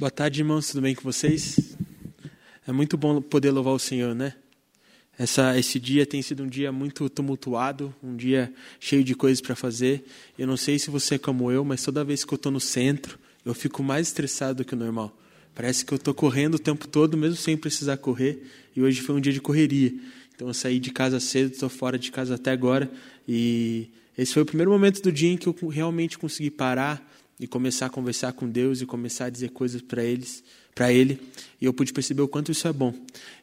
Boa tarde, irmãos. Tudo bem com vocês? É muito bom poder louvar o Senhor, né? Essa, esse dia tem sido um dia muito tumultuado, um dia cheio de coisas para fazer. Eu não sei se você é como eu, mas toda vez que eu estou no centro, eu fico mais estressado do que o normal. Parece que eu estou correndo o tempo todo, mesmo sem precisar correr. E hoje foi um dia de correria. Então eu saí de casa cedo, estou fora de casa até agora. E esse foi o primeiro momento do dia em que eu realmente consegui parar, e começar a conversar com Deus e começar a dizer coisas para eles, para ele, e eu pude perceber o quanto isso é bom.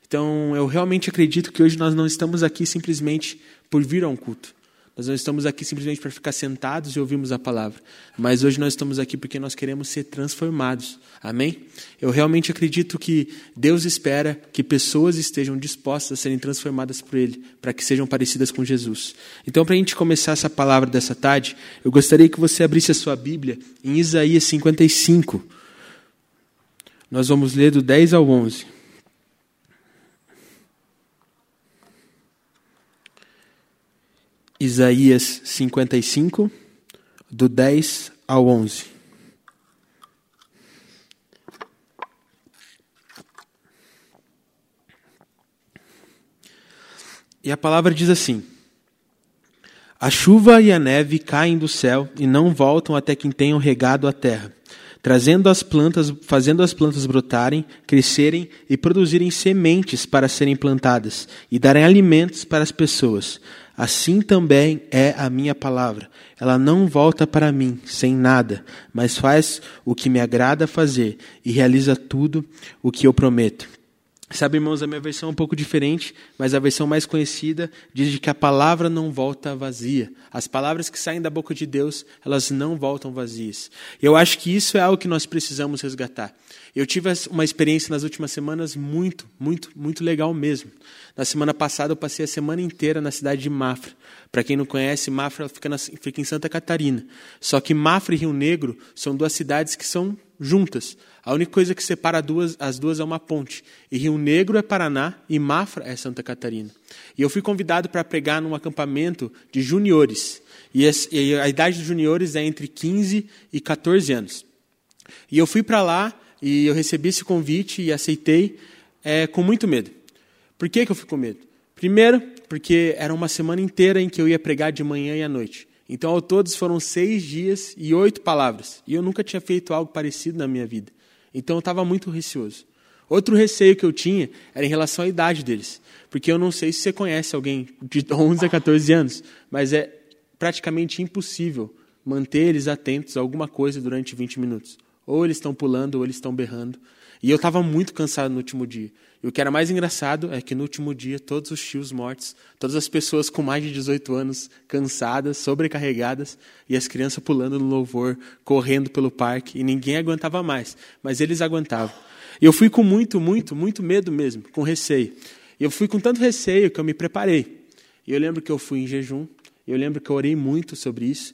Então, eu realmente acredito que hoje nós não estamos aqui simplesmente por vir a um culto. Nós não estamos aqui simplesmente para ficar sentados e ouvirmos a palavra, mas hoje nós estamos aqui porque nós queremos ser transformados. Amém? Eu realmente acredito que Deus espera que pessoas estejam dispostas a serem transformadas por Ele, para que sejam parecidas com Jesus. Então, para a gente começar essa palavra dessa tarde, eu gostaria que você abrisse a sua Bíblia em Isaías 55. Nós vamos ler do 10 ao 11. Isaías 55, do 10 ao 11. E a palavra diz assim: A chuva e a neve caem do céu e não voltam até que tenham regado a terra, trazendo as plantas, fazendo as plantas brotarem, crescerem e produzirem sementes para serem plantadas e darem alimentos para as pessoas. Assim também é a minha palavra. Ela não volta para mim sem nada, mas faz o que me agrada fazer e realiza tudo o que eu prometo. Sabe, irmãos, a minha versão é um pouco diferente, mas a versão mais conhecida diz que a palavra não volta vazia. As palavras que saem da boca de Deus, elas não voltam vazias. Eu acho que isso é algo que nós precisamos resgatar. Eu tive uma experiência nas últimas semanas muito, muito, muito legal mesmo. Na semana passada eu passei a semana inteira na cidade de Mafra. Para quem não conhece, Mafra fica, na, fica em Santa Catarina. Só que Mafra e Rio Negro são duas cidades que são juntas. A única coisa que separa duas, as duas é uma ponte. E Rio Negro é Paraná e Mafra é Santa Catarina. E eu fui convidado para pregar num acampamento de juniores. E a idade dos juniores é entre 15 e 14 anos. E eu fui para lá e eu recebi esse convite e aceitei é, com muito medo. Por que, que eu fui com medo? Primeiro, porque era uma semana inteira em que eu ia pregar de manhã e à noite. Então, ao todos, foram seis dias e oito palavras. E eu nunca tinha feito algo parecido na minha vida. Então, eu estava muito receoso. Outro receio que eu tinha era em relação à idade deles. Porque eu não sei se você conhece alguém de 11 a 14 anos, mas é praticamente impossível manter eles atentos a alguma coisa durante 20 minutos. Ou eles estão pulando, ou eles estão berrando. E eu estava muito cansado no último dia. E o que era mais engraçado é que no último dia, todos os tios mortos, todas as pessoas com mais de 18 anos, cansadas, sobrecarregadas, e as crianças pulando no louvor, correndo pelo parque, e ninguém aguentava mais. Mas eles aguentavam. E eu fui com muito, muito, muito medo mesmo, com receio. E eu fui com tanto receio que eu me preparei. E eu lembro que eu fui em jejum, eu lembro que eu orei muito sobre isso.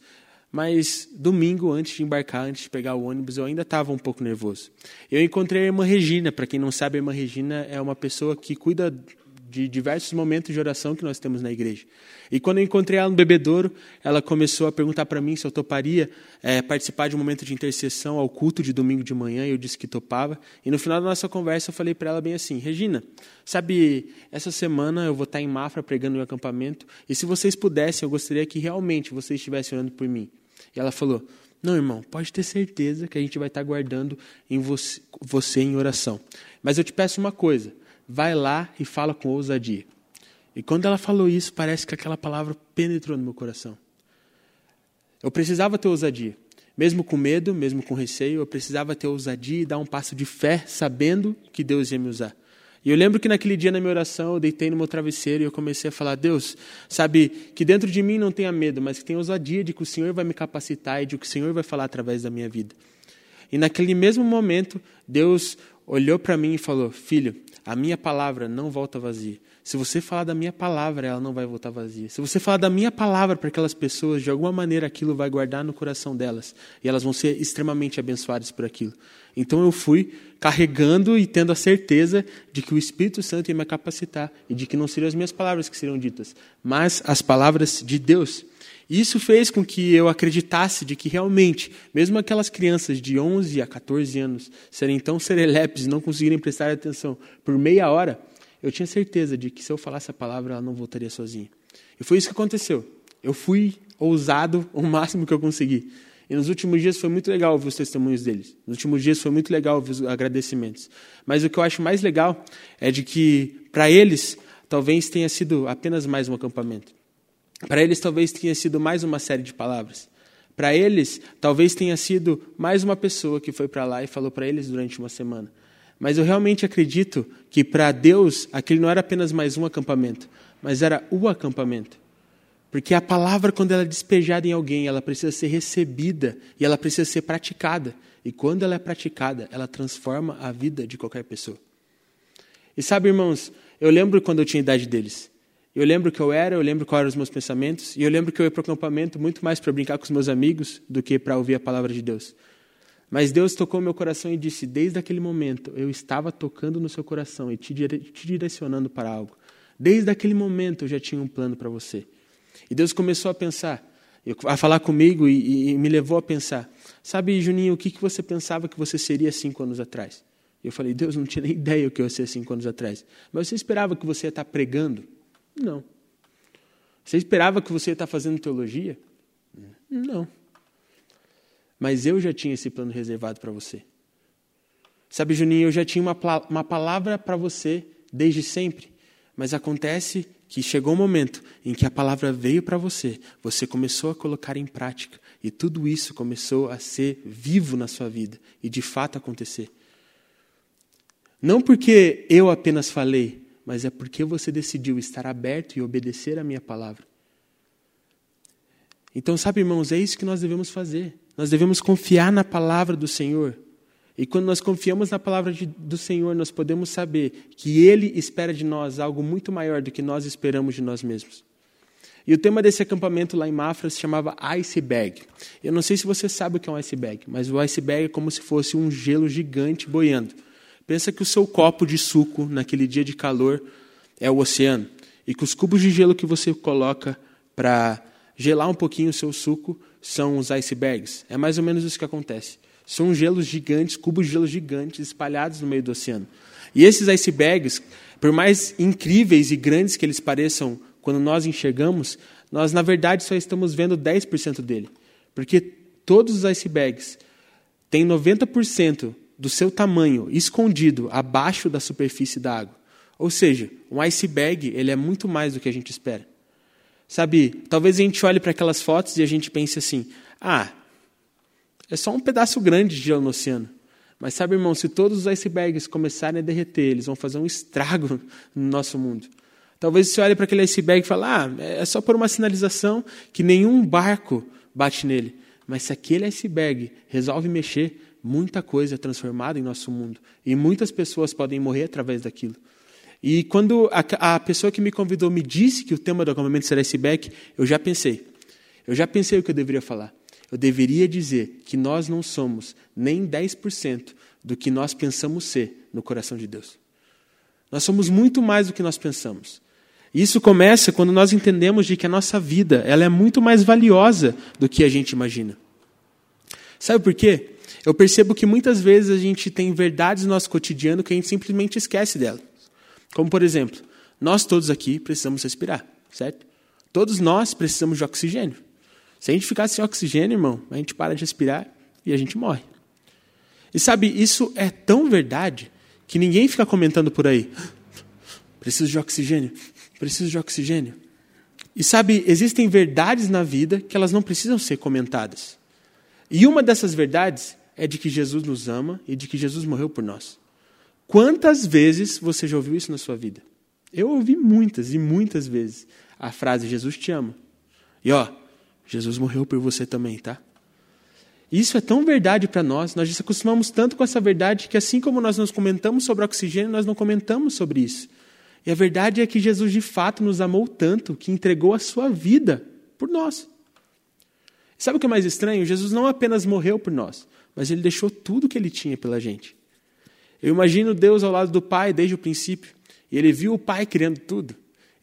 Mas domingo, antes de embarcar, antes de pegar o ônibus, eu ainda estava um pouco nervoso. Eu encontrei a irmã Regina. Para quem não sabe, a irmã Regina é uma pessoa que cuida de diversos momentos de oração que nós temos na igreja. E quando eu encontrei ela no bebedouro, ela começou a perguntar para mim se eu toparia é, participar de um momento de intercessão ao culto de domingo de manhã, e eu disse que topava. E no final da nossa conversa eu falei para ela bem assim, Regina, sabe, essa semana eu vou estar em Mafra pregando no acampamento, e se vocês pudessem, eu gostaria que realmente vocês estivessem orando por mim. E ela falou: Não, irmão, pode ter certeza que a gente vai estar guardando em você, você em oração. Mas eu te peço uma coisa: vai lá e fala com ousadia. E quando ela falou isso, parece que aquela palavra penetrou no meu coração. Eu precisava ter ousadia. Mesmo com medo, mesmo com receio, eu precisava ter ousadia e dar um passo de fé, sabendo que Deus ia me usar. E eu lembro que naquele dia na minha oração eu deitei no meu travesseiro e eu comecei a falar: Deus, sabe, que dentro de mim não tenha medo, mas que tenha ousadia de que o Senhor vai me capacitar e de que o Senhor vai falar através da minha vida. E naquele mesmo momento, Deus olhou para mim e falou: Filho, a minha palavra não volta vazia. Se você falar da minha palavra, ela não vai voltar vazia. Se você falar da minha palavra para aquelas pessoas, de alguma maneira aquilo vai guardar no coração delas. E elas vão ser extremamente abençoadas por aquilo. Então eu fui carregando e tendo a certeza de que o Espírito Santo ia me capacitar e de que não seriam as minhas palavras que seriam ditas, mas as palavras de Deus. Isso fez com que eu acreditasse de que realmente, mesmo aquelas crianças de 11 a 14 anos serem tão serelepes e não conseguirem prestar atenção por meia hora, eu tinha certeza de que se eu falasse a palavra, ela não voltaria sozinha. E foi isso que aconteceu. Eu fui ousado o máximo que eu consegui. E nos últimos dias foi muito legal ouvir os testemunhos deles. Nos últimos dias foi muito legal ouvir os agradecimentos. Mas o que eu acho mais legal é de que, para eles, talvez tenha sido apenas mais um acampamento. Para eles, talvez tenha sido mais uma série de palavras. Para eles, talvez tenha sido mais uma pessoa que foi para lá e falou para eles durante uma semana. Mas eu realmente acredito que para Deus, aquele não era apenas mais um acampamento, mas era o acampamento. Porque a palavra, quando ela é despejada em alguém, ela precisa ser recebida e ela precisa ser praticada. E quando ela é praticada, ela transforma a vida de qualquer pessoa. E sabe, irmãos, eu lembro quando eu tinha a idade deles. Eu lembro que eu era, eu lembro quais eram os meus pensamentos, e eu lembro que eu ia para o acampamento muito mais para brincar com os meus amigos do que para ouvir a palavra de Deus. Mas Deus tocou meu coração e disse: Desde aquele momento eu estava tocando no seu coração e te direcionando para algo. Desde aquele momento eu já tinha um plano para você. E Deus começou a pensar, a falar comigo e, e me levou a pensar: Sabe, Juninho, o que, que você pensava que você seria cinco anos atrás? Eu falei: Deus, não tinha nem ideia o que eu ia ser cinco anos atrás. Mas você esperava que você ia estar pregando? Não. Você esperava que você ia estar fazendo teologia? Não. Mas eu já tinha esse plano reservado para você. Sabe, Juninho, eu já tinha uma, uma palavra para você desde sempre. Mas acontece que chegou um momento em que a palavra veio para você, você começou a colocar em prática e tudo isso começou a ser vivo na sua vida e de fato acontecer. Não porque eu apenas falei, mas é porque você decidiu estar aberto e obedecer a minha palavra. Então, sabe, irmãos, é isso que nós devemos fazer. Nós devemos confiar na palavra do Senhor. E quando nós confiamos na palavra de, do Senhor, nós podemos saber que Ele espera de nós algo muito maior do que nós esperamos de nós mesmos. E o tema desse acampamento lá em Mafra se chamava iceberg. Eu não sei se você sabe o que é um iceberg, mas o iceberg é como se fosse um gelo gigante boiando. Pensa que o seu copo de suco naquele dia de calor é o oceano e que os cubos de gelo que você coloca para gelar um pouquinho o seu suco são os icebergs. É mais ou menos isso que acontece. São gelos gigantes, cubos de gelo gigantes espalhados no meio do oceano. E esses icebergs, por mais incríveis e grandes que eles pareçam quando nós enxergamos, nós na verdade só estamos vendo 10% dele. Porque todos os icebergs têm 90% do seu tamanho escondido abaixo da superfície da água. Ou seja, um iceberg ele é muito mais do que a gente espera. Sabe, talvez a gente olhe para aquelas fotos e a gente pense assim: ah, é só um pedaço grande de gelo no oceano. Mas sabe, irmão, se todos os icebergs começarem a derreter, eles vão fazer um estrago no nosso mundo. Talvez você olhe para aquele iceberg e fale, ah, é só por uma sinalização que nenhum barco bate nele. Mas se aquele iceberg resolve mexer, muita coisa é transformada em nosso mundo. E muitas pessoas podem morrer através daquilo. E quando a, a pessoa que me convidou me disse que o tema do acampamento será iceberg, eu já pensei. Eu já pensei o que eu deveria falar eu deveria dizer que nós não somos nem 10% do que nós pensamos ser no coração de Deus. Nós somos muito mais do que nós pensamos. Isso começa quando nós entendemos de que a nossa vida ela é muito mais valiosa do que a gente imagina. Sabe por quê? Eu percebo que muitas vezes a gente tem verdades no nosso cotidiano que a gente simplesmente esquece delas. Como, por exemplo, nós todos aqui precisamos respirar, certo? Todos nós precisamos de oxigênio. Se a gente ficar sem oxigênio, irmão, a gente para de respirar e a gente morre. E sabe, isso é tão verdade que ninguém fica comentando por aí. Preciso de oxigênio, preciso de oxigênio. E sabe, existem verdades na vida que elas não precisam ser comentadas. E uma dessas verdades é de que Jesus nos ama e de que Jesus morreu por nós. Quantas vezes você já ouviu isso na sua vida? Eu ouvi muitas e muitas vezes a frase Jesus te ama. E ó, Jesus morreu por você também, tá? Isso é tão verdade para nós, nós nos acostumamos tanto com essa verdade que, assim como nós nos comentamos sobre oxigênio, nós não comentamos sobre isso. E a verdade é que Jesus de fato nos amou tanto que entregou a sua vida por nós. Sabe o que é mais estranho? Jesus não apenas morreu por nós, mas ele deixou tudo que ele tinha pela gente. Eu imagino Deus ao lado do Pai desde o princípio, e ele viu o Pai criando tudo.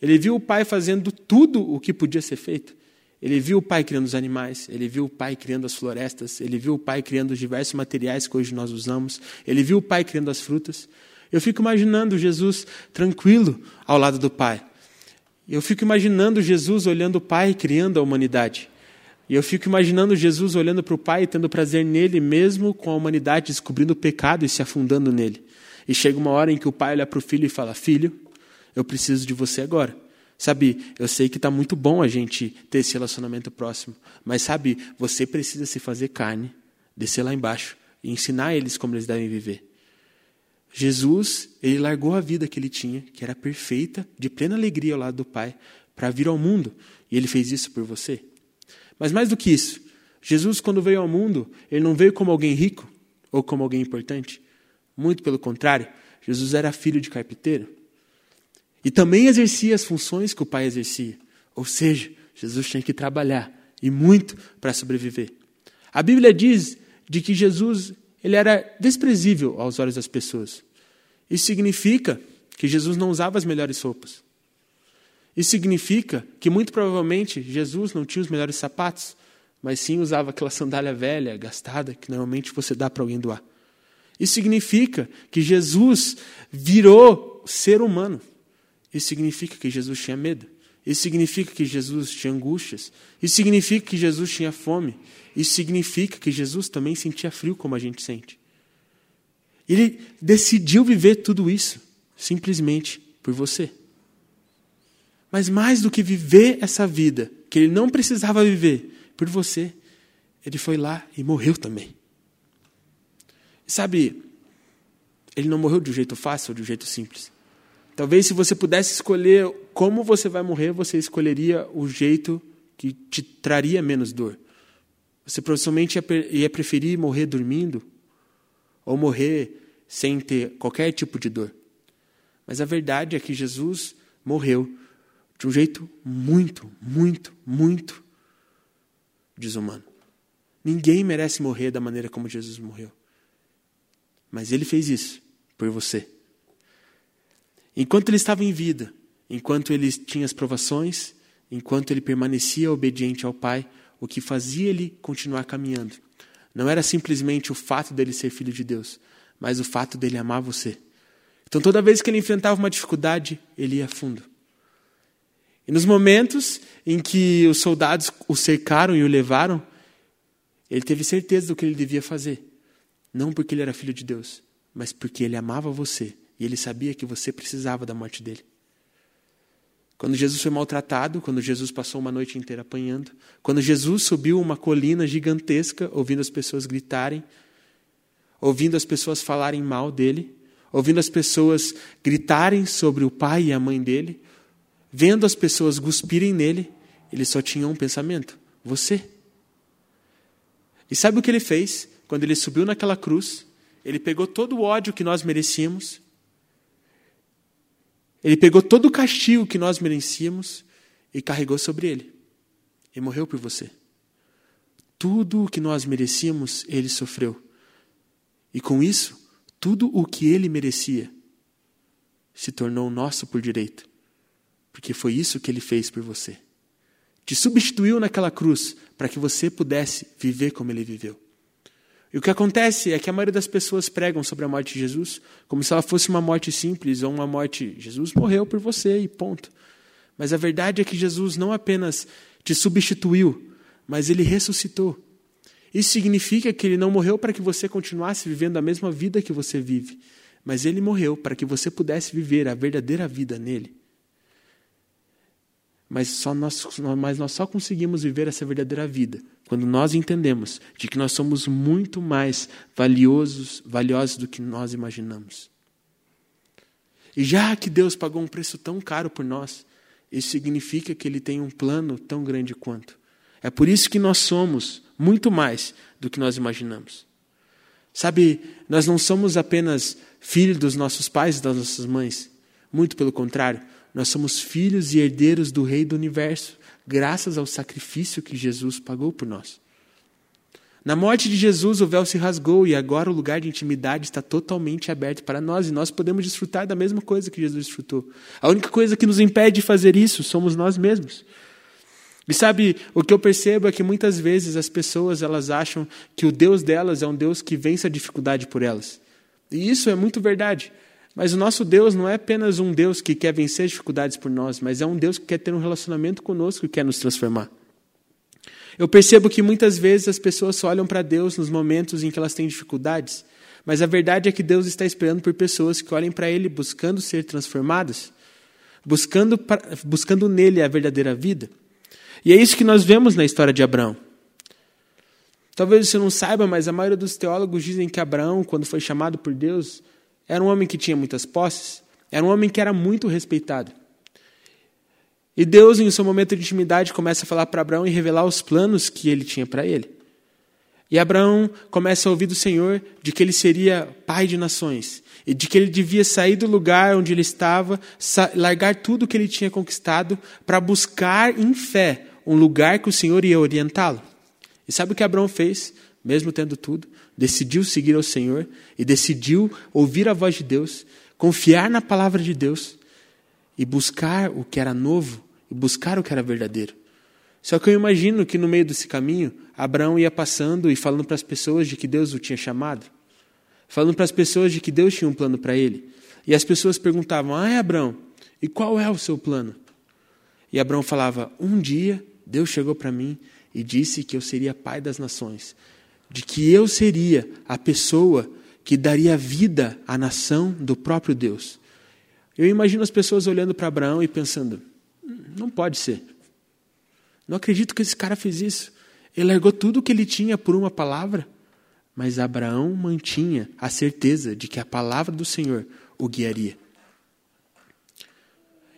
Ele viu o Pai fazendo tudo o que podia ser feito. Ele viu o Pai criando os animais, ele viu o Pai criando as florestas, ele viu o Pai criando os diversos materiais que hoje nós usamos, ele viu o Pai criando as frutas. Eu fico imaginando Jesus tranquilo ao lado do Pai. Eu fico imaginando Jesus olhando o Pai criando a humanidade. E eu fico imaginando Jesus olhando para o Pai e tendo prazer nele, mesmo com a humanidade descobrindo o pecado e se afundando nele. E chega uma hora em que o Pai olha para o filho e fala: Filho, eu preciso de você agora. Sabe, eu sei que está muito bom a gente ter esse relacionamento próximo, mas sabe, você precisa se fazer carne, descer lá embaixo e ensinar eles como eles devem viver. Jesus, ele largou a vida que ele tinha, que era perfeita, de plena alegria ao lado do Pai, para vir ao mundo, e ele fez isso por você. Mas mais do que isso, Jesus, quando veio ao mundo, ele não veio como alguém rico ou como alguém importante. Muito pelo contrário, Jesus era filho de carpinteiro. E também exercia as funções que o pai exercia. Ou seja, Jesus tinha que trabalhar e muito para sobreviver. A Bíblia diz de que Jesus ele era desprezível aos olhos das pessoas. Isso significa que Jesus não usava as melhores roupas. Isso significa que muito provavelmente Jesus não tinha os melhores sapatos, mas sim usava aquela sandália velha, gastada, que normalmente você dá para alguém doar. Isso significa que Jesus virou ser humano. Isso significa que Jesus tinha medo. Isso significa que Jesus tinha angústias. Isso significa que Jesus tinha fome. Isso significa que Jesus também sentia frio como a gente sente. Ele decidiu viver tudo isso simplesmente por você. Mas mais do que viver essa vida que ele não precisava viver por você, ele foi lá e morreu também. Sabe, ele não morreu de um jeito fácil ou de um jeito simples. Talvez se você pudesse escolher como você vai morrer, você escolheria o jeito que te traria menos dor. Você provavelmente ia preferir morrer dormindo ou morrer sem ter qualquer tipo de dor. Mas a verdade é que Jesus morreu de um jeito muito, muito, muito desumano. Ninguém merece morrer da maneira como Jesus morreu. Mas ele fez isso por você. Enquanto ele estava em vida, enquanto ele tinha as provações, enquanto ele permanecia obediente ao Pai, o que fazia ele continuar caminhando não era simplesmente o fato dele ser filho de Deus, mas o fato dele amar você. Então, toda vez que ele enfrentava uma dificuldade, ele ia fundo. E nos momentos em que os soldados o cercaram e o levaram, ele teve certeza do que ele devia fazer. Não porque ele era filho de Deus, mas porque ele amava você e ele sabia que você precisava da morte dele. Quando Jesus foi maltratado, quando Jesus passou uma noite inteira apanhando, quando Jesus subiu uma colina gigantesca, ouvindo as pessoas gritarem, ouvindo as pessoas falarem mal dele, ouvindo as pessoas gritarem sobre o pai e a mãe dele, Vendo as pessoas cuspirem nele, ele só tinha um pensamento: você. E sabe o que ele fez? Quando ele subiu naquela cruz, ele pegou todo o ódio que nós merecíamos, ele pegou todo o castigo que nós merecíamos e carregou sobre ele. E morreu por você. Tudo o que nós merecíamos, ele sofreu. E com isso, tudo o que ele merecia se tornou nosso por direito. Porque foi isso que ele fez por você. Te substituiu naquela cruz para que você pudesse viver como ele viveu. E o que acontece é que a maioria das pessoas pregam sobre a morte de Jesus como se ela fosse uma morte simples ou uma morte. Jesus morreu por você e ponto. Mas a verdade é que Jesus não apenas te substituiu, mas ele ressuscitou. Isso significa que ele não morreu para que você continuasse vivendo a mesma vida que você vive, mas ele morreu para que você pudesse viver a verdadeira vida nele. Mas, só nós, mas nós só conseguimos viver essa verdadeira vida quando nós entendemos de que nós somos muito mais valiosos, valiosos do que nós imaginamos. E já que Deus pagou um preço tão caro por nós, isso significa que Ele tem um plano tão grande quanto. É por isso que nós somos muito mais do que nós imaginamos. Sabe, nós não somos apenas filhos dos nossos pais e das nossas mães. Muito pelo contrário, nós somos filhos e herdeiros do Rei do universo, graças ao sacrifício que Jesus pagou por nós. Na morte de Jesus, o véu se rasgou e agora o lugar de intimidade está totalmente aberto para nós e nós podemos desfrutar da mesma coisa que Jesus desfrutou. A única coisa que nos impede de fazer isso somos nós mesmos. E sabe, o que eu percebo é que muitas vezes as pessoas elas acham que o Deus delas é um Deus que vence a dificuldade por elas. E isso é muito verdade. Mas o nosso Deus não é apenas um Deus que quer vencer as dificuldades por nós, mas é um Deus que quer ter um relacionamento conosco e quer nos transformar. Eu percebo que muitas vezes as pessoas só olham para Deus nos momentos em que elas têm dificuldades, mas a verdade é que Deus está esperando por pessoas que olhem para Ele buscando ser transformadas, buscando, buscando nele a verdadeira vida. E é isso que nós vemos na história de Abraão. Talvez você não saiba, mas a maioria dos teólogos dizem que Abraão, quando foi chamado por Deus, era um homem que tinha muitas posses, era um homem que era muito respeitado. E Deus, em seu momento de intimidade, começa a falar para Abraão e revelar os planos que ele tinha para ele. E Abraão começa a ouvir do Senhor de que ele seria pai de nações e de que ele devia sair do lugar onde ele estava, largar tudo que ele tinha conquistado para buscar em fé um lugar que o Senhor ia orientá-lo. E sabe o que Abraão fez? Mesmo tendo tudo, decidiu seguir ao Senhor e decidiu ouvir a voz de Deus, confiar na palavra de Deus e buscar o que era novo e buscar o que era verdadeiro. Só que eu imagino que no meio desse caminho, Abraão ia passando e falando para as pessoas de que Deus o tinha chamado, falando para as pessoas de que Deus tinha um plano para ele. E as pessoas perguntavam: Ah, é Abraão, e qual é o seu plano? E Abraão falava: Um dia Deus chegou para mim e disse que eu seria pai das nações de que eu seria a pessoa que daria vida à nação do próprio Deus. Eu imagino as pessoas olhando para Abraão e pensando: não pode ser. Não acredito que esse cara fez isso. Ele largou tudo o que ele tinha por uma palavra. Mas Abraão mantinha a certeza de que a palavra do Senhor o guiaria.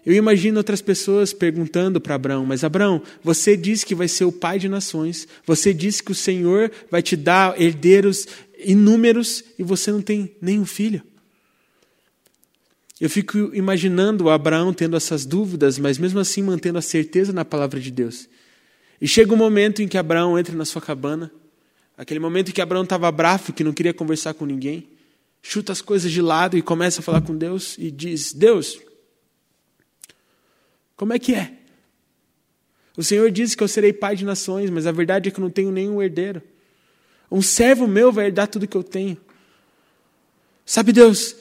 Eu imagino outras pessoas perguntando para Abraão: Mas Abraão, você disse que vai ser o pai de nações, você disse que o Senhor vai te dar herdeiros inúmeros e você não tem nenhum filho. Eu fico imaginando Abraão tendo essas dúvidas, mas mesmo assim mantendo a certeza na palavra de Deus. E chega um momento em que Abraão entra na sua cabana, aquele momento em que Abraão estava bravo, que não queria conversar com ninguém, chuta as coisas de lado e começa a falar com Deus e diz: Deus, como é que é? O Senhor disse que eu serei pai de nações, mas a verdade é que eu não tenho nenhum herdeiro. Um servo meu vai herdar tudo que eu tenho. Sabe, Deus,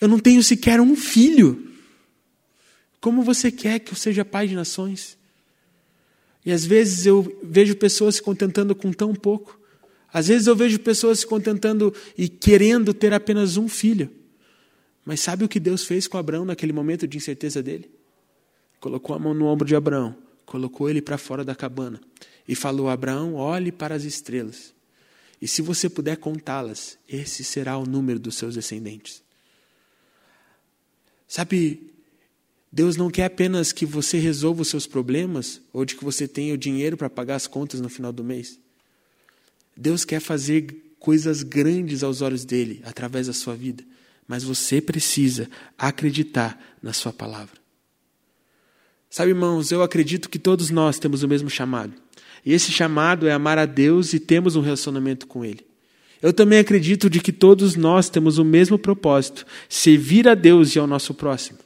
eu não tenho sequer um filho. Como você quer que eu seja pai de nações? E às vezes eu vejo pessoas se contentando com tão pouco. Às vezes eu vejo pessoas se contentando e querendo ter apenas um filho. Mas sabe o que Deus fez com Abraão naquele momento de incerteza dele? Colocou a mão no ombro de Abraão, colocou ele para fora da cabana e falou: Abraão, olhe para as estrelas. E se você puder contá-las, esse será o número dos seus descendentes. Sabe, Deus não quer apenas que você resolva os seus problemas ou de que você tenha o dinheiro para pagar as contas no final do mês. Deus quer fazer coisas grandes aos olhos dele através da sua vida, mas você precisa acreditar na sua palavra. Sabe, irmãos, eu acredito que todos nós temos o mesmo chamado. E esse chamado é amar a Deus e temos um relacionamento com Ele. Eu também acredito de que todos nós temos o mesmo propósito: servir a Deus e ao nosso próximo.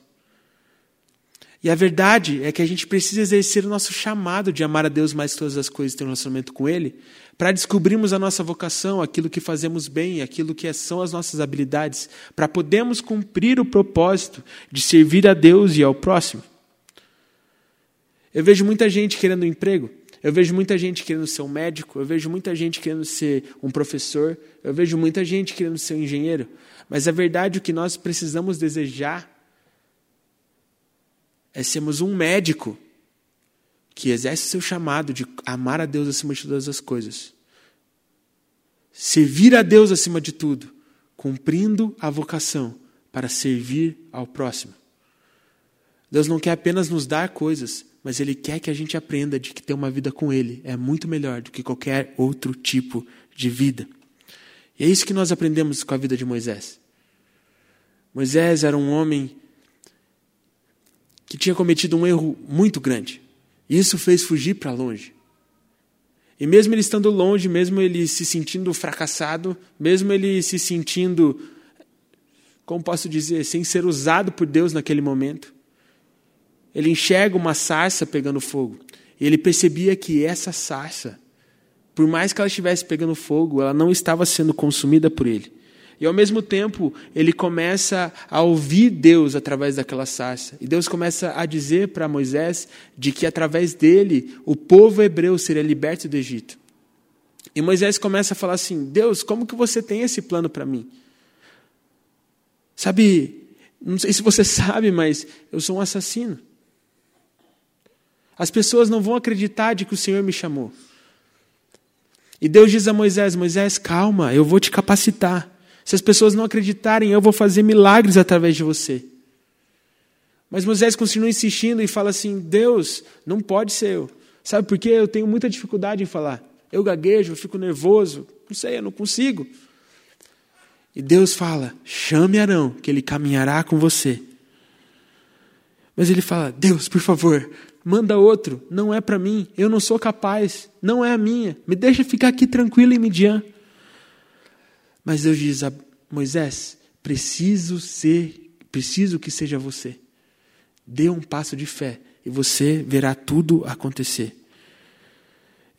E a verdade é que a gente precisa exercer o nosso chamado de amar a Deus mais que todas as coisas e ter um relacionamento com Ele, para descobrirmos a nossa vocação, aquilo que fazemos bem, aquilo que são as nossas habilidades, para podermos cumprir o propósito de servir a Deus e ao próximo. Eu vejo muita gente querendo um emprego, eu vejo muita gente querendo ser um médico, eu vejo muita gente querendo ser um professor, eu vejo muita gente querendo ser um engenheiro. Mas a verdade, o que nós precisamos desejar é sermos um médico que exerce seu chamado de amar a Deus acima de todas as coisas. Servir a Deus acima de tudo, cumprindo a vocação para servir ao próximo. Deus não quer apenas nos dar coisas, mas Ele quer que a gente aprenda de que ter uma vida com Ele é muito melhor do que qualquer outro tipo de vida. E é isso que nós aprendemos com a vida de Moisés. Moisés era um homem que tinha cometido um erro muito grande. E isso fez fugir para longe. E mesmo ele estando longe, mesmo ele se sentindo fracassado, mesmo ele se sentindo, como posso dizer, sem ser usado por Deus naquele momento, ele enxerga uma sarça pegando fogo. E ele percebia que essa sarça, por mais que ela estivesse pegando fogo, ela não estava sendo consumida por ele. E ao mesmo tempo, ele começa a ouvir Deus através daquela sarça. E Deus começa a dizer para Moisés de que através dele o povo hebreu seria liberto do Egito. E Moisés começa a falar assim: Deus, como que você tem esse plano para mim? Sabe, não sei se você sabe, mas eu sou um assassino. As pessoas não vão acreditar de que o Senhor me chamou. E Deus diz a Moisés: Moisés, calma, eu vou te capacitar. Se as pessoas não acreditarem, eu vou fazer milagres através de você. Mas Moisés continua insistindo e fala assim: Deus, não pode ser eu. Sabe por quê? Eu tenho muita dificuldade em falar. Eu gaguejo, eu fico nervoso. Não sei, eu não consigo. E Deus fala: chame Arão, que ele caminhará com você. Mas ele fala: Deus, por favor, manda outro. Não é para mim. Eu não sou capaz. Não é a minha. Me deixa ficar aqui tranquilo em Midian. Mas Deus diz a Moisés: preciso ser, preciso que seja você. Dê um passo de fé e você verá tudo acontecer.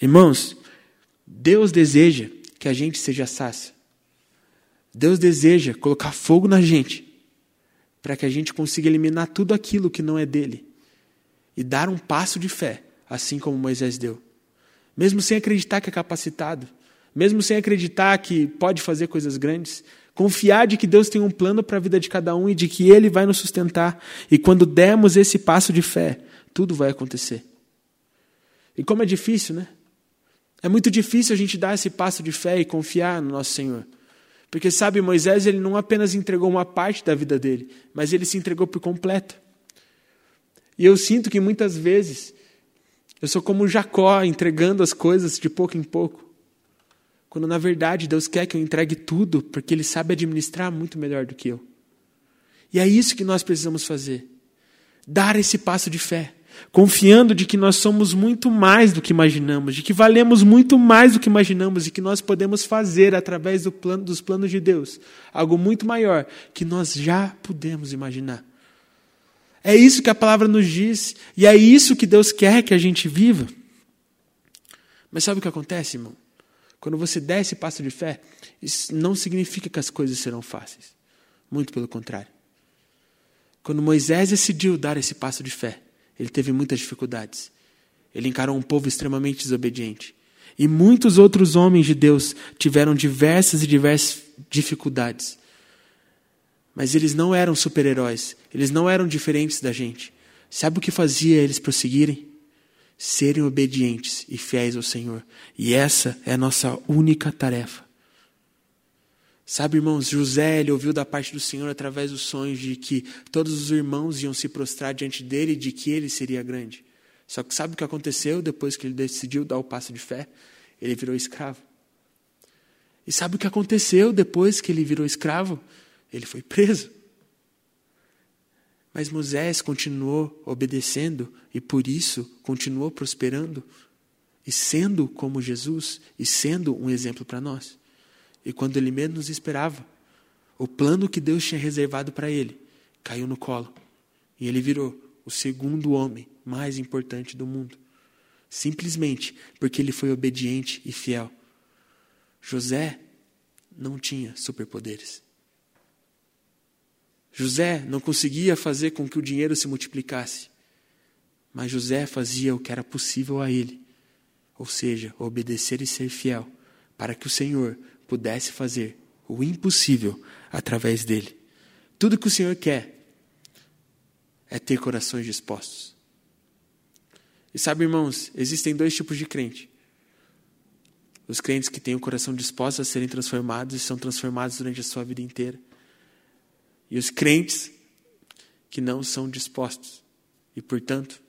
Irmãos, Deus deseja que a gente seja sácia. Deus deseja colocar fogo na gente para que a gente consiga eliminar tudo aquilo que não é dele e dar um passo de fé, assim como Moisés deu. Mesmo sem acreditar que é capacitado, mesmo sem acreditar que pode fazer coisas grandes, confiar de que Deus tem um plano para a vida de cada um e de que Ele vai nos sustentar. E quando dermos esse passo de fé, tudo vai acontecer. E como é difícil, né? É muito difícil a gente dar esse passo de fé e confiar no nosso Senhor. Porque sabe, Moisés ele não apenas entregou uma parte da vida dele, mas ele se entregou por completo. E eu sinto que muitas vezes eu sou como Jacó entregando as coisas de pouco em pouco. Quando na verdade Deus quer que eu entregue tudo, porque Ele sabe administrar muito melhor do que eu. E é isso que nós precisamos fazer. Dar esse passo de fé, confiando de que nós somos muito mais do que imaginamos, de que valemos muito mais do que imaginamos e que nós podemos fazer através do plano, dos planos de Deus algo muito maior que nós já podemos imaginar. É isso que a palavra nos diz e é isso que Deus quer que a gente viva. Mas sabe o que acontece, irmão? Quando você der esse passo de fé, isso não significa que as coisas serão fáceis. Muito pelo contrário. Quando Moisés decidiu dar esse passo de fé, ele teve muitas dificuldades. Ele encarou um povo extremamente desobediente. E muitos outros homens de Deus tiveram diversas e diversas dificuldades. Mas eles não eram super-heróis. Eles não eram diferentes da gente. Sabe o que fazia eles prosseguirem? serem obedientes e fiéis ao Senhor. E essa é a nossa única tarefa. Sabe, irmãos, José ele ouviu da parte do Senhor através dos sonhos de que todos os irmãos iam se prostrar diante dele e de que ele seria grande. Só que sabe o que aconteceu depois que ele decidiu dar o passo de fé? Ele virou escravo. E sabe o que aconteceu depois que ele virou escravo? Ele foi preso. Mas Moisés continuou obedecendo e por isso continuou prosperando e sendo como Jesus e sendo um exemplo para nós. E quando ele menos esperava, o plano que Deus tinha reservado para ele caiu no colo e ele virou o segundo homem mais importante do mundo, simplesmente porque ele foi obediente e fiel. José não tinha superpoderes. José não conseguia fazer com que o dinheiro se multiplicasse, mas José fazia o que era possível a ele, ou seja, obedecer e ser fiel, para que o Senhor pudesse fazer o impossível através dele. Tudo que o Senhor quer é ter corações dispostos. E sabe, irmãos, existem dois tipos de crente. Os crentes que têm o coração disposto a serem transformados e são transformados durante a sua vida inteira. E os crentes que não são dispostos e, portanto,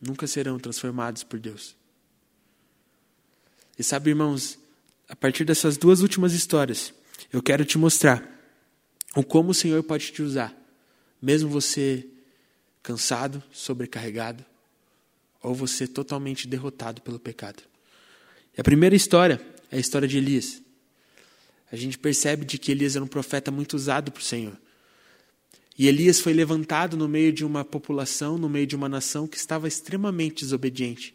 nunca serão transformados por Deus. E sabe, irmãos, a partir dessas duas últimas histórias, eu quero te mostrar o como o Senhor pode te usar, mesmo você cansado, sobrecarregado, ou você totalmente derrotado pelo pecado. E a primeira história é a história de Elias. A gente percebe de que Elias era um profeta muito usado por Senhor. E Elias foi levantado no meio de uma população, no meio de uma nação que estava extremamente desobediente.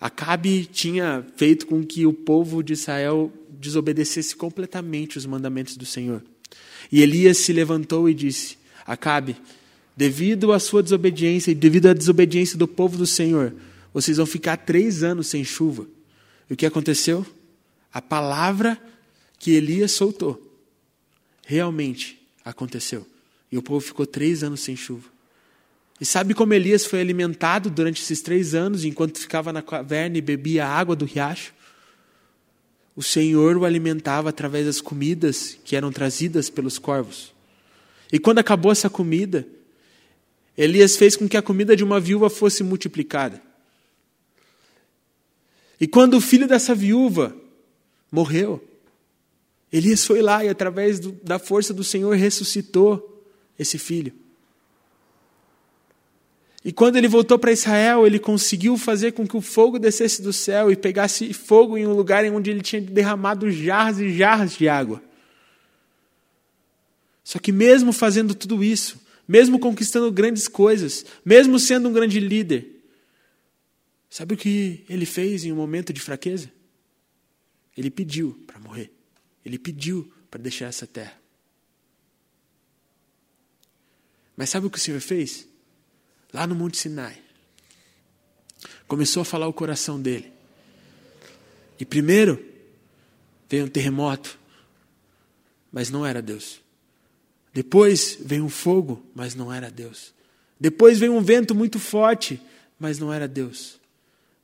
Acabe tinha feito com que o povo de Israel desobedecesse completamente os mandamentos do Senhor. E Elias se levantou e disse: Acabe, devido à sua desobediência e devido à desobediência do povo do Senhor, vocês vão ficar três anos sem chuva. E o que aconteceu? A palavra que Elias soltou realmente aconteceu. E o povo ficou três anos sem chuva. E sabe como Elias foi alimentado durante esses três anos, enquanto ficava na caverna e bebia a água do riacho? O Senhor o alimentava através das comidas que eram trazidas pelos corvos. E quando acabou essa comida, Elias fez com que a comida de uma viúva fosse multiplicada. E quando o filho dessa viúva morreu, Elias foi lá e, através do, da força do Senhor, ressuscitou esse filho. E quando ele voltou para Israel, ele conseguiu fazer com que o fogo descesse do céu e pegasse fogo em um lugar onde ele tinha derramado jarras e jarras de água. Só que, mesmo fazendo tudo isso, mesmo conquistando grandes coisas, mesmo sendo um grande líder, sabe o que ele fez em um momento de fraqueza? Ele pediu para morrer. Ele pediu para deixar essa terra. Mas sabe o que o Senhor fez? Lá no Monte Sinai. Começou a falar o coração dele. E primeiro veio um terremoto, mas não era Deus. Depois veio um fogo, mas não era Deus. Depois veio um vento muito forte, mas não era Deus.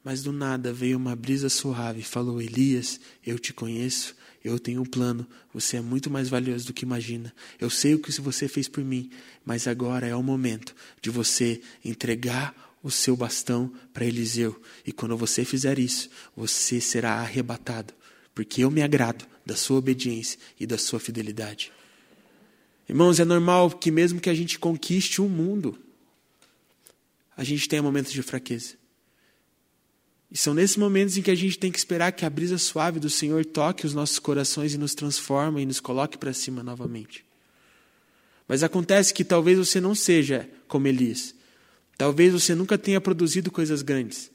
Mas do nada veio uma brisa suave e falou: Elias, eu te conheço eu tenho um plano, você é muito mais valioso do que imagina. Eu sei o que você fez por mim, mas agora é o momento de você entregar o seu bastão para Eliseu. E quando você fizer isso, você será arrebatado, porque eu me agrado da sua obediência e da sua fidelidade. Irmãos, é normal que mesmo que a gente conquiste o um mundo, a gente tenha momentos de fraqueza. E são nesses momentos em que a gente tem que esperar que a brisa suave do Senhor toque os nossos corações e nos transforme e nos coloque para cima novamente. Mas acontece que talvez você não seja como Elias. Talvez você nunca tenha produzido coisas grandes.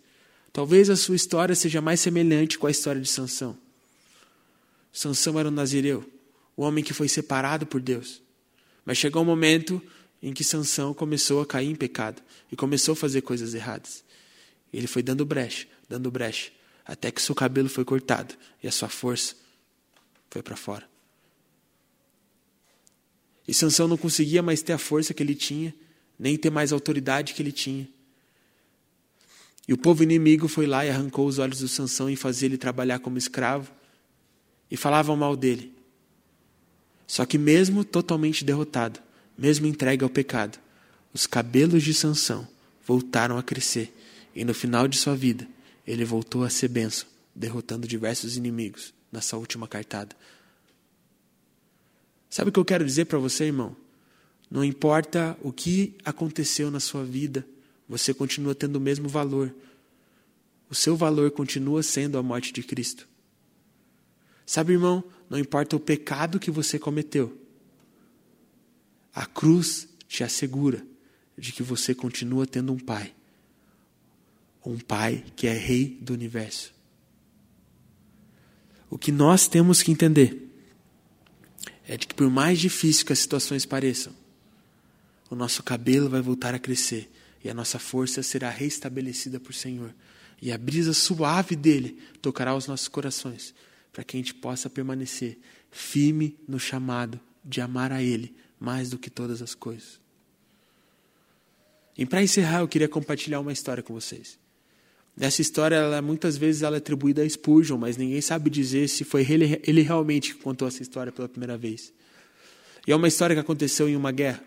Talvez a sua história seja mais semelhante com a história de Sansão. Sansão era um nazireu, o homem que foi separado por Deus. Mas chegou um momento em que Sansão começou a cair em pecado e começou a fazer coisas erradas. Ele foi dando brecha, dando brecha, até que seu cabelo foi cortado e a sua força foi para fora. E Sansão não conseguia mais ter a força que ele tinha, nem ter mais a autoridade que ele tinha. E o povo inimigo foi lá e arrancou os olhos do Sansão e fazia ele trabalhar como escravo e falavam mal dele. Só que mesmo totalmente derrotado, mesmo entregue ao pecado, os cabelos de Sansão voltaram a crescer e no final de sua vida ele voltou a ser benção, derrotando diversos inimigos nessa última cartada. Sabe o que eu quero dizer para você, irmão? Não importa o que aconteceu na sua vida, você continua tendo o mesmo valor. O seu valor continua sendo a morte de Cristo. Sabe, irmão, não importa o pecado que você cometeu, a cruz te assegura de que você continua tendo um Pai um Pai que é Rei do universo. O que nós temos que entender é de que, por mais difícil que as situações pareçam, o nosso cabelo vai voltar a crescer e a nossa força será restabelecida por Senhor. E a brisa suave dele tocará os nossos corações, para que a gente possa permanecer firme no chamado de amar a Ele mais do que todas as coisas. E para encerrar, eu queria compartilhar uma história com vocês. Essa história, ela, muitas vezes, ela é atribuída a Spurgeon, mas ninguém sabe dizer se foi ele, ele realmente que contou essa história pela primeira vez. E é uma história que aconteceu em uma guerra.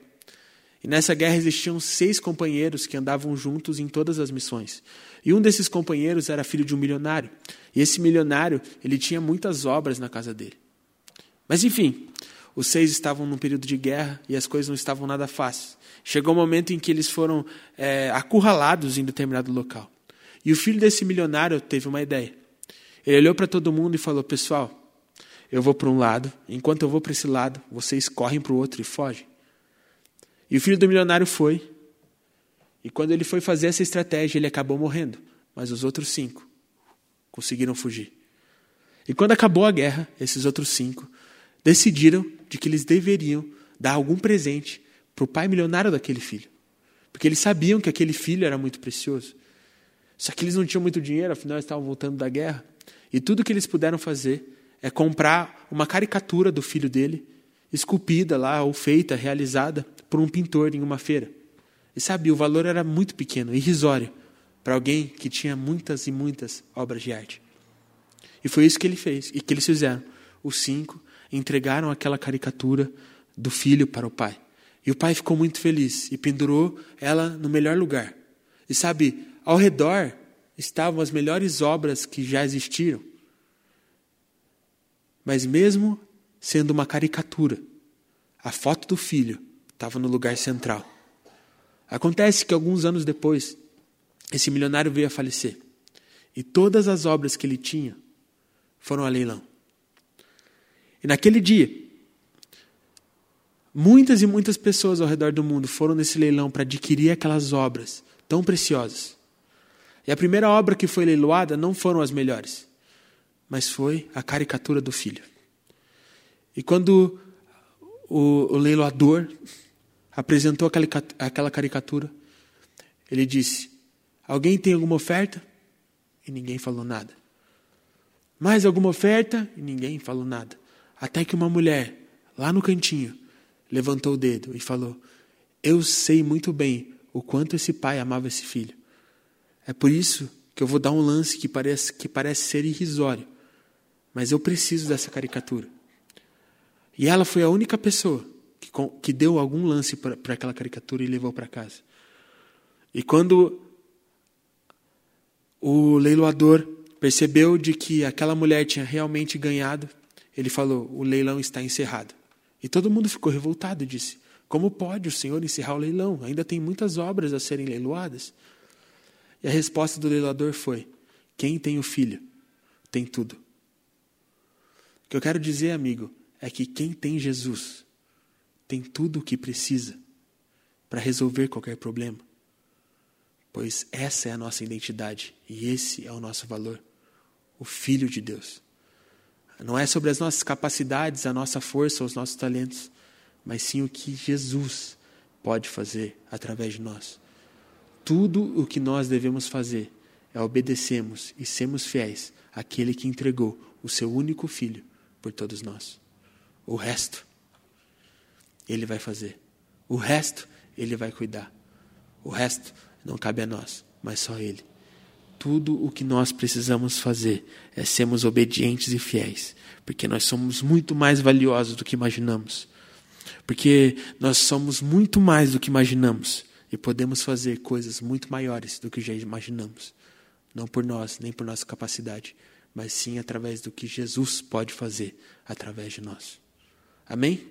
E nessa guerra existiam seis companheiros que andavam juntos em todas as missões. E um desses companheiros era filho de um milionário. E esse milionário, ele tinha muitas obras na casa dele. Mas enfim, os seis estavam num período de guerra e as coisas não estavam nada fáceis. Chegou o um momento em que eles foram é, acurralados em determinado local. E o filho desse milionário teve uma ideia. Ele olhou para todo mundo e falou: Pessoal, eu vou para um lado, enquanto eu vou para esse lado, vocês correm para o outro e fogem. E o filho do milionário foi. E quando ele foi fazer essa estratégia, ele acabou morrendo. Mas os outros cinco conseguiram fugir. E quando acabou a guerra, esses outros cinco decidiram de que eles deveriam dar algum presente para o pai milionário daquele filho. Porque eles sabiam que aquele filho era muito precioso. Só que eles não tinham muito dinheiro, afinal eles estavam voltando da guerra. E tudo que eles puderam fazer é comprar uma caricatura do filho dele, esculpida lá, ou feita, realizada por um pintor em uma feira. E sabe, o valor era muito pequeno, irrisório, para alguém que tinha muitas e muitas obras de arte. E foi isso que ele fez, e que eles fizeram. Os cinco entregaram aquela caricatura do filho para o pai. E o pai ficou muito feliz e pendurou ela no melhor lugar. E sabe, ao redor estavam as melhores obras que já existiram. Mas mesmo sendo uma caricatura, a foto do filho estava no lugar central. Acontece que alguns anos depois, esse milionário veio a falecer. E todas as obras que ele tinha foram a leilão. E naquele dia, muitas e muitas pessoas ao redor do mundo foram nesse leilão para adquirir aquelas obras tão preciosas. E a primeira obra que foi leiloada não foram as melhores mas foi a caricatura do filho. E quando o, o leiloador apresentou aquela, aquela caricatura, ele disse: Alguém tem alguma oferta? E ninguém falou nada. Mais alguma oferta? E ninguém falou nada. Até que uma mulher, lá no cantinho, levantou o dedo e falou: Eu sei muito bem o quanto esse pai amava esse filho. É por isso que eu vou dar um lance que parece, que parece ser irrisório mas eu preciso dessa caricatura. E ela foi a única pessoa que, que deu algum lance para aquela caricatura e levou para casa. E quando o leiloador percebeu de que aquela mulher tinha realmente ganhado, ele falou: o leilão está encerrado. E todo mundo ficou revoltado e disse: Como pode o senhor encerrar o leilão? Ainda tem muitas obras a serem leiloadas. E a resposta do leiloador foi: Quem tem o filho tem tudo. O que eu quero dizer, amigo, é que quem tem Jesus tem tudo o que precisa para resolver qualquer problema. Pois essa é a nossa identidade e esse é o nosso valor. O Filho de Deus. Não é sobre as nossas capacidades, a nossa força, os nossos talentos, mas sim o que Jesus pode fazer através de nós. Tudo o que nós devemos fazer é obedecermos e sermos fiéis àquele que entregou o seu único filho por todos nós. O resto, Ele vai fazer. O resto, Ele vai cuidar. O resto não cabe a nós, mas só Ele. Tudo o que nós precisamos fazer é sermos obedientes e fiéis, porque nós somos muito mais valiosos do que imaginamos. Porque nós somos muito mais do que imaginamos e podemos fazer coisas muito maiores do que já imaginamos. Não por nós, nem por nossa capacidade, mas sim através do que Jesus pode fazer através de nós. Amém?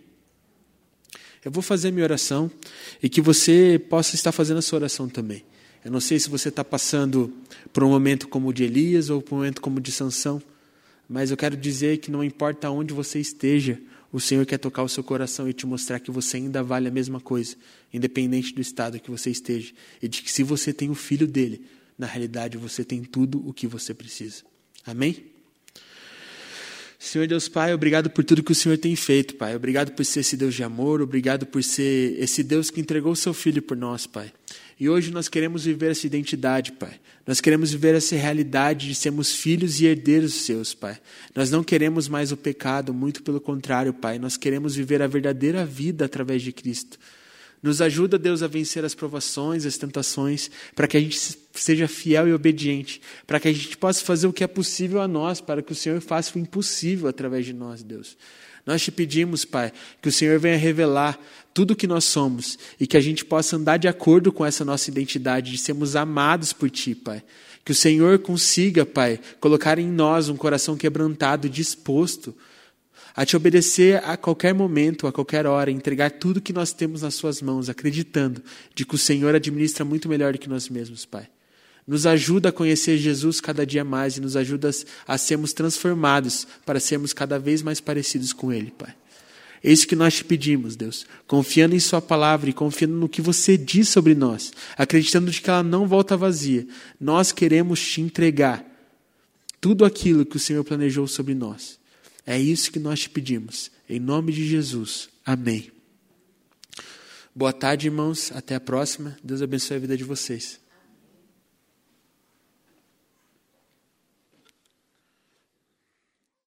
Eu vou fazer minha oração e que você possa estar fazendo a sua oração também. Eu não sei se você está passando por um momento como o de Elias ou por um momento como o de Sansão, mas eu quero dizer que não importa onde você esteja, o Senhor quer tocar o seu coração e te mostrar que você ainda vale a mesma coisa, independente do estado que você esteja, e de que se você tem o filho dele, na realidade você tem tudo o que você precisa. Amém? Senhor Deus Pai, obrigado por tudo que o Senhor tem feito, Pai. Obrigado por ser esse Deus de amor, obrigado por ser esse Deus que entregou o seu filho por nós, Pai. E hoje nós queremos viver essa identidade, Pai. Nós queremos viver essa realidade de sermos filhos e herdeiros seus, Pai. Nós não queremos mais o pecado, muito pelo contrário, Pai. Nós queremos viver a verdadeira vida através de Cristo. Nos ajuda, Deus, a vencer as provações, as tentações, para que a gente seja fiel e obediente, para que a gente possa fazer o que é possível a nós, para que o Senhor faça o impossível através de nós, Deus. Nós te pedimos, Pai, que o Senhor venha revelar tudo o que nós somos e que a gente possa andar de acordo com essa nossa identidade, de sermos amados por Ti, Pai. Que o Senhor consiga, Pai, colocar em nós um coração quebrantado, disposto a te obedecer a qualquer momento, a qualquer hora, entregar tudo que nós temos nas Suas mãos, acreditando de que o Senhor administra muito melhor do que nós mesmos, Pai. Nos ajuda a conhecer Jesus cada dia mais e nos ajuda a sermos transformados para sermos cada vez mais parecidos com Ele, Pai. É isso que nós te pedimos, Deus, confiando em Sua palavra e confiando no que você diz sobre nós, acreditando de que ela não volta vazia. Nós queremos te entregar tudo aquilo que o Senhor planejou sobre nós. É isso que nós te pedimos. Em nome de Jesus. Amém. Boa tarde, irmãos. Até a próxima. Deus abençoe a vida de vocês.